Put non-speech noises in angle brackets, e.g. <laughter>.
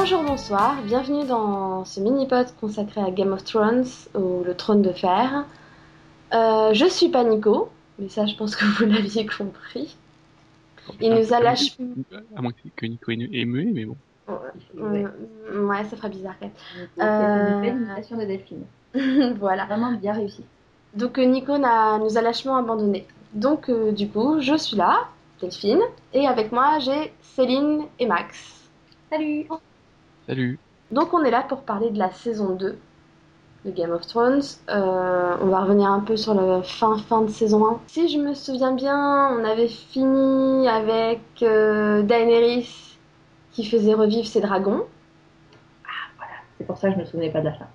Bonjour, bonsoir, bienvenue dans ce mini-pod consacré à Game of Thrones ou le trône de fer. Euh, je suis pas Nico, mais ça je pense que vous <laughs> l'aviez compris. Il nous a lâché. À moins que Nico est muet, mais bon. Ouais, ouais, ça ferait bizarre quand même. C'est une imitation de Delphine. <laughs> voilà. Vraiment bien réussi. Donc euh, Nico nous a lâchement abandonnés. Donc euh, du coup, je suis là, Delphine, et avec moi j'ai Céline et Max. Salut Salut. Donc on est là pour parler de la saison 2 de Game of Thrones. Euh, on va revenir un peu sur la fin fin de saison 1. Si je me souviens bien, on avait fini avec euh, Daenerys qui faisait revivre ses dragons. C'est pour ça que je me souvenais pas de la fin.